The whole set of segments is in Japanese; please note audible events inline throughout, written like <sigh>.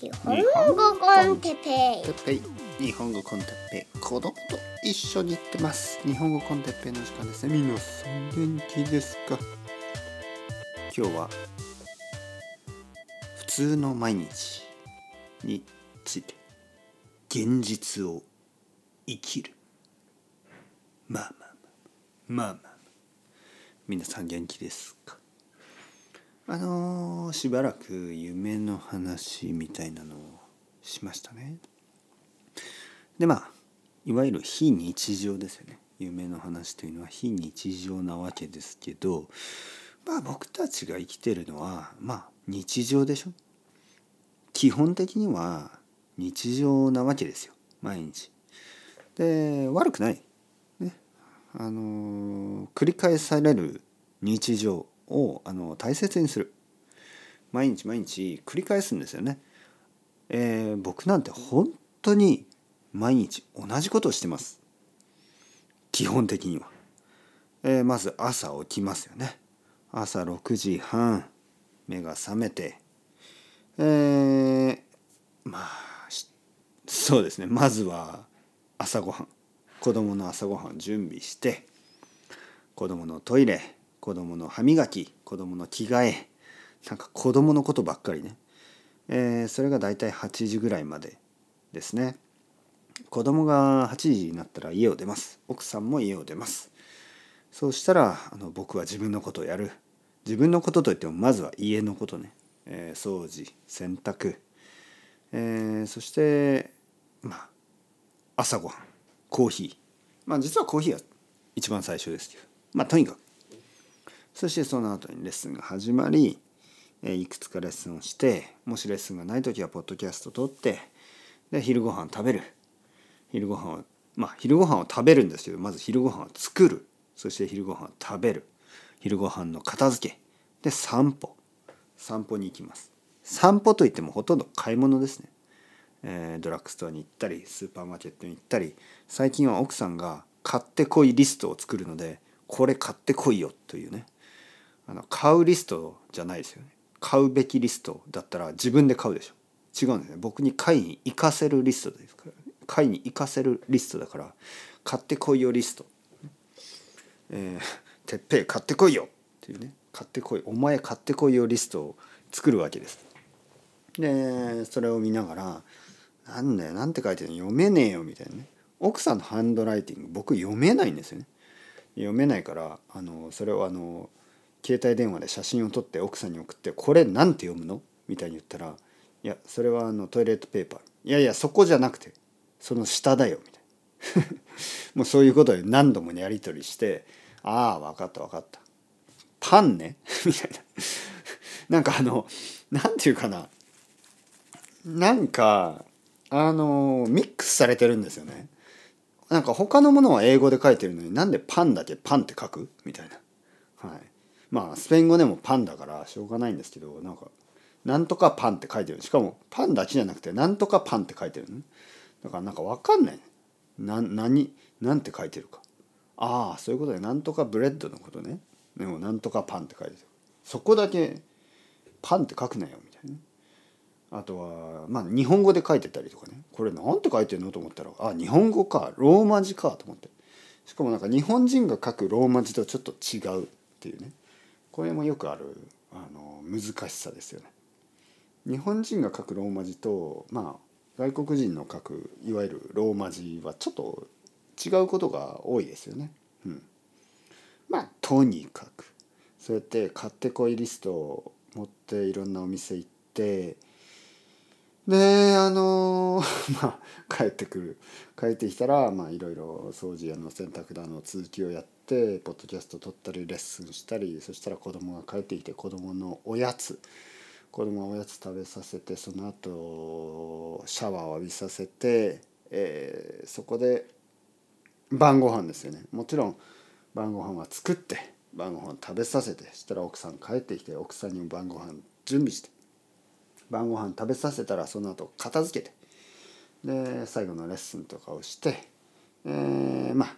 日本語コンテペイ。てっぺい日本語コンテッペイ。子供と一緒に行ってます。日本語コンテッペイの時間ですね。皆さん元気ですか？今日は普通の毎日について現実を生きる。まあまあまあ。まあまあ皆さん元気ですか？あのーしばらく夢の話みたいなのをしましたね。でまあいわゆる非日常ですよね。夢の話というのは非日常なわけですけどまあ僕たちが生きてるのはまあ日常でしょ。基本的には日常なわけですよ毎日。で悪くない。ね。あの繰り返される日常をあの大切にする毎日毎日繰り返すんですよね。えー僕なんて本当に毎日同じことをしてます。基本的には。えーまず朝起きますよね。朝6時半目が覚めてえーまあそうですねまずは朝ごはん子供の朝ごはん準備して子供のトイレ子供の歯磨き子供の着替えなんか子供のことばっかりね、えーそれが大体8時ぐらいまでですね。子供が8時になったら家を出ます。奥さんも家を出ます。そうしたらあの僕は自分のことをやる。自分のことといってもまずは家のことね、えー掃除洗濯、えーそしてまあ朝ごはんコーヒー。まあ実はコーヒーは一番最初ですけど。まあとにかくそしてその後にレッスンが始まり、えーいくつかレッスンをしてもしレッスンがない時はポッドキャスト撮ってで昼ご飯食べる。昼ご飯をまあ昼ご飯を食べるんですけどまず昼ご飯を作る。そして昼ご飯を食べる。昼ご飯の片付け。で散歩。散歩に行きます。散歩といってもほとんど買い物ですね、えードラッグストアに行ったりスーパーマーケットに行ったり最近は奥さんが買ってこいリストを作るのでこれ買ってこいよというね。あの買うリストじゃないですよね。買うべきリストだったら自分で買うでしょ。違うんですね。僕に買いに行かせるリストですから。買いに行かせるリストだから買ってこいよリスト。えー、てっぺい買ってこいよっていうね。買ってこいお前買ってこいよリストを作るわけです。でそれを見ながら「なんだよなんて書いてるの？読めねえよ」みたいなね。奥さんのハンドライティング僕読めないんですよね。読めないからあのそれをあの携帯電話で写真を撮って奥さんに送って「これなんて読むの?」みたいに言ったら「いやそれはあのトイレットペーパー」「いやいやそこじゃなくてその下だよ」みたいな。<laughs> もうそういうことで何度もやり取りして「ああ分かった分かった。パンね」<laughs> みたいな。なんかあのなんていうかな。なんかあのミックスされてるんですよね。なんか他のものは英語で書いてるのになんでパンだけパンって書く？みたいな。まあスペイン語でもパンだからしょうがないんですけどなんかなんとかパンって書いてる。しかもパンだけじゃなくてなんとかパンって書いてるだからなんかわかんない。な何なんて書いてるか。ああそういうことでなんとかブレッドのことね。でもなんとかパンって書いてる。そこだけパンって書くなよみたいな。あとはまあ日本語で書いてたりとかね。これなんて書いてるの？と思ったらあ日本語か。ローマ字か。と思って。しかもなんか日本人が書くローマ字とちょっと違うっていうね。これもよくあるあの難しさですよね。日本人が書くローマ字とまあ外国人の書くいわゆるローマ字はちょっと違うことが多いですよね。うん、まあとにかく。そうやって買ってこいリストを持っていろんなお店行ってであの <laughs> まあ帰ってくる。帰ってきたらまあいろいろ掃除やの洗濯だの続きをやってポッドキャスト撮ったりレッスンしたりそしたら子供が帰ってきて子供のおやつ子供はおやつ食べさせてその後シャワーを浴びさせて、えーそこで晩ご飯ですよね。もちろん晩ご飯は作って晩ご飯食べさせてそしたら奥さん帰ってきて奥さんにも晩ご飯準備して晩ご飯食べさせたらその後片付けてで最後のレッスンとかをして、えーまあ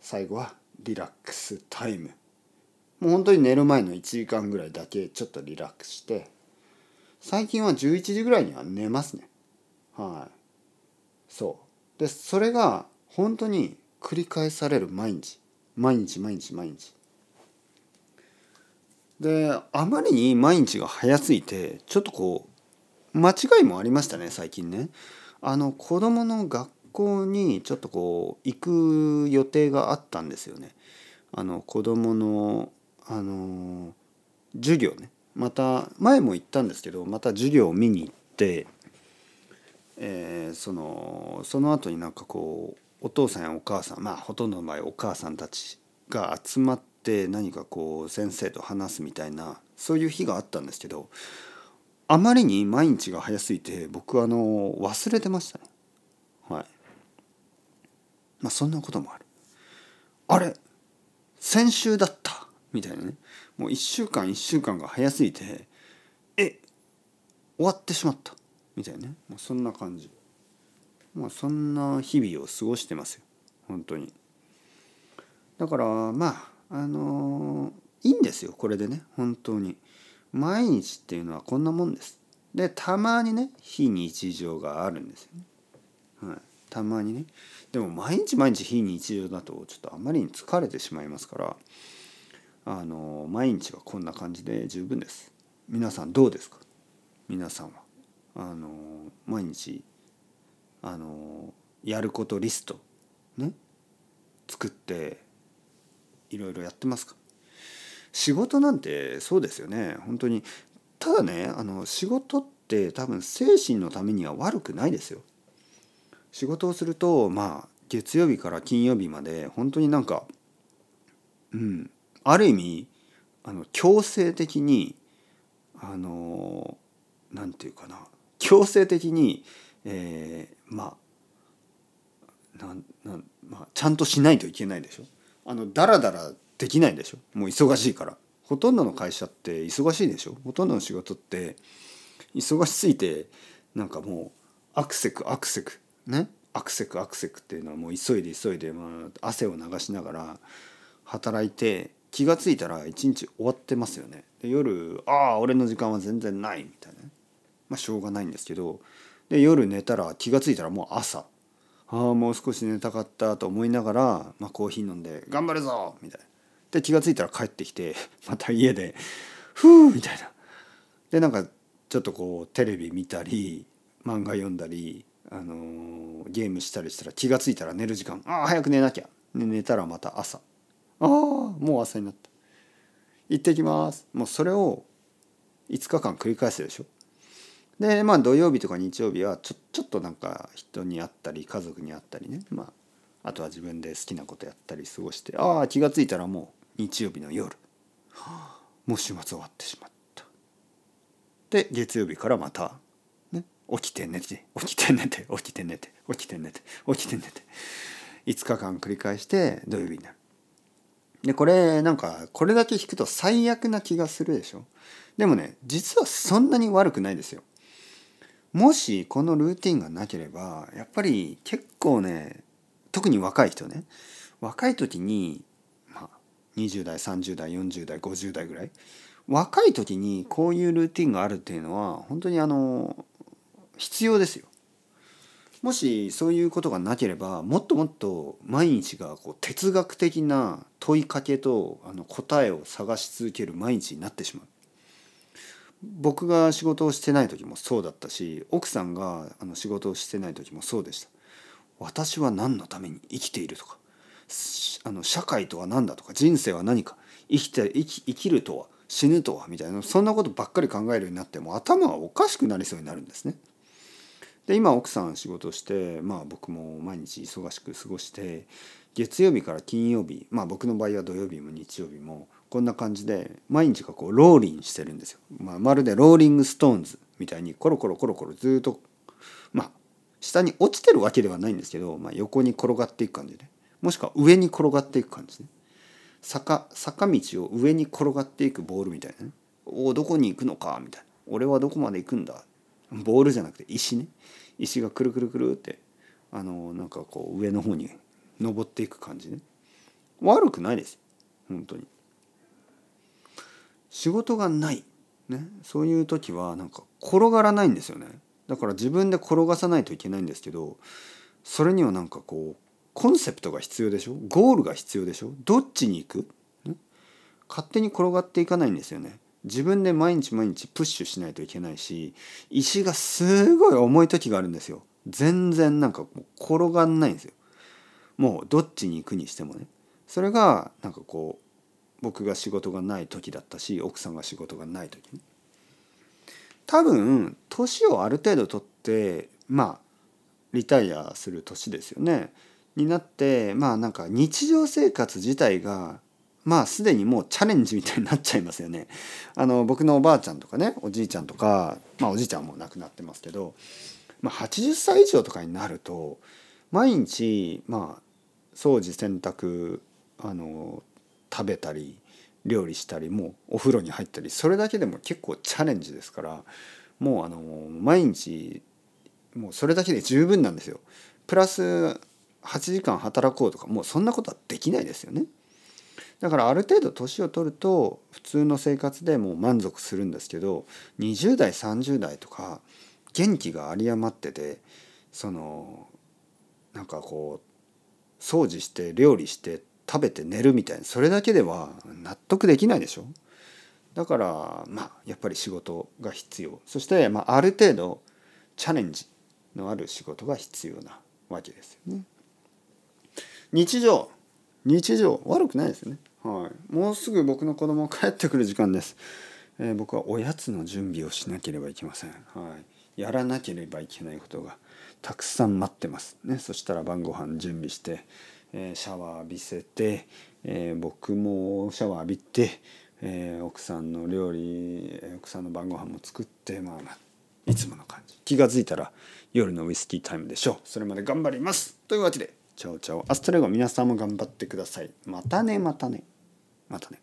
最後はリラックスタイム。もう本当に寝る前の1時間ぐらいだけちょっとリラックスして最近は11時ぐらいには寝ますね。はい。そう。でそれが本当に繰り返される毎日。毎日毎日毎日。であまりに毎日が早すぎてちょっとこう間違いもありましたね最近ね。あの子供の学校にちょっとこう行く予定があったんですよね。あの子供のあの授業ね。また前も言ったんですけどまた授業を見に行って、えーそのその後になんかこうお父さんやお母さんまあほとんどの場合お母さんたちが集まって何かこう先生と話すみたいなそういう日があったんですけどあまりに毎日が早すぎて僕あの忘れてましたね。まあそんなこともある。あれ先週だった。みたいなね。もう1週間1週間が早すぎてえ終わってしまった。みたいなね。もうそんな感じ。まあそんな日々を過ごしてますよ。本当に。だからまああのいいんですよ。これでね。本当に。毎日っていうのはこんなもんです。でたまにね非日常があるんですよね、はい、たまにね。でも毎日毎日非日常だとちょっとあまりに疲れてしまいますからあの毎日はこんな感じで十分です。皆さんどうですか？皆さんは。あの毎日あのやることリストね？作っていろいろやってますか？仕事なんてそうですよね。本当に。ただねあの仕事って多分精神のためには悪くないですよ。仕事をするとまあ月曜日から金曜日まで本当になんかうんある意味あの強制的にあのなんていうかな強制的に、えー、まあなんなん、まあ、ちゃんとしないといけないでしょ。あのだらだらできないでしょ。もう忙しいから。ほとんどの会社って忙しいでしょ。ほとんどの仕事って忙しすぎてなんかもうアクセクアクセク。ねアクセクアクセクっていうのはもう急いで急いで、まあ、汗を流しながら働いて気が付いたら一日終わってますよねで夜ああ俺の時間は全然ないみたいなまあしょうがないんですけどで夜寝たら気が付いたらもう朝ああもう少し寝たかったと思いながら、まあ、コーヒー飲んで「頑張るぞ!」みたいなで気が付いたら帰ってきて <laughs> また家で「ふう!」みたいなでなんかちょっとこうテレビ見たり漫画読んだり、あのゲームしたりしたら気が付いたら寝る時間。ああ早く寝なきゃ、で寝たらまた朝。ああもう朝になった。行ってきます。もうそれを5日間繰り返すでしょ。でまあ土曜日とか日曜日はちょちょっとなんか人に会ったり家族に会ったりね。まああとは自分で好きなことやったり過ごしてああ気が付いたらもう日曜日の夜。はあもう週末終わってしまった。で月曜日からまた、起きて寝て。起きて寝て。起きて寝て。起きて寝て。起きて寝て。5日間繰り返して土曜日になる。でこれなんかこれだけ聞くと最悪な気がするでしょ。でもね実はそんなに悪くないですよ。もしこのルーティンがなければやっぱり結構ね特に若い人ね。若い時に、まあ、20代30代40代50代ぐらい。若い時にこういうルーティンがあるっていうのは本当にあの必要ですよ。もしそういうことがなければもっともっと毎日がこう哲学的な問いかけとあの答えを探し続ける毎日になってしまう。僕が仕事をしてない時もそうだったし奥さんがあの仕事をしてない時もそうでした。私は何のために生きているとかあの社会とは何だとか人生は何か生きて生き生きるとは死ぬとはみたいなそんなことばっかり考えるようになっても頭がおかしくなりそうになるんですね。で今奥さん仕事してまあ僕も毎日忙しく過ごして月曜日から金曜日まあ僕の場合は土曜日も日曜日もこんな感じで毎日がこう rolling してるんですよ。まあ、まるでローリングストーンズみたいにコロコロコロコロずっとまあ下に落ちてるわけではないんですけど、まあ、横に転がっていく感じでもしくは上に転がっていく感じね坂坂道を上に転がっていくボールみたいなね。おおどこに行くのかみたいな。俺はどこまで行くんだ。ボールじゃなくて石ね。石がくるくるくるってあのなんかこう上の方に登っていく感じね。悪くないです。本当に。仕事がない。ね、そういう時はなんか転がらないんですよね。だから自分で転がさないといけないんですけどそれにはなんかこうコンセプトが必要でしょ？ゴールが必要でしょ？どっちに行く、ね、勝手に転がっていかないんですよね。自分で毎日毎日プッシュしないといけないし石がすごい重い時があるんですよ。全然なんかもう転がんないんですよ。もうどっちに行くにしてもね。それがなんかこう僕が仕事がない時だったし奥さんが仕事がない時ね。多分年をある程度取ってまあリタイアする年ですよね。になってまあなんか日常生活自体がまあすでにもうチャレンジみたいになっちゃいますよね。あの僕のおばあちゃんとかねおじいちゃんとかまあおじいちゃんも亡くなってますけど、まあ、80歳以上とかになると毎日まあ掃除洗濯あの食べたり料理したりもうお風呂に入ったりそれだけでも結構チャレンジですからもうあの毎日もうそれだけで十分なんですよ。プラス8時間働こうとかもうそんなことはできないですよね。だからある程度年を取ると普通の生活でもう満足するんですけど20代30代とか元気が有り余っててそのなんかこう掃除して料理して食べて寝るみたいなそれだけでは納得できないでしょだからまあやっぱり仕事が必要そしてまあある程度チャレンジのある仕事が必要なわけですよね。日常日常悪くないですよね。はい、もうすぐ僕の子供帰ってくる時間です、えー、僕はおやつの準備をしなければいけません。はい、やらなければいけないことがたくさん待ってます。ね。そしたら晩ご飯準備してえー、シャワー浴びせて、えー、僕もシャワー浴びて、えー、奥さんの料理奥さんの晩ご飯も作ってまあまあいつもの感じ。気が付いたら夜のウイスキータイムでしょう。それまで頑張ります。というわけでチャオチャオアストレゴ皆さんも頑張ってください。またねまたね。またね。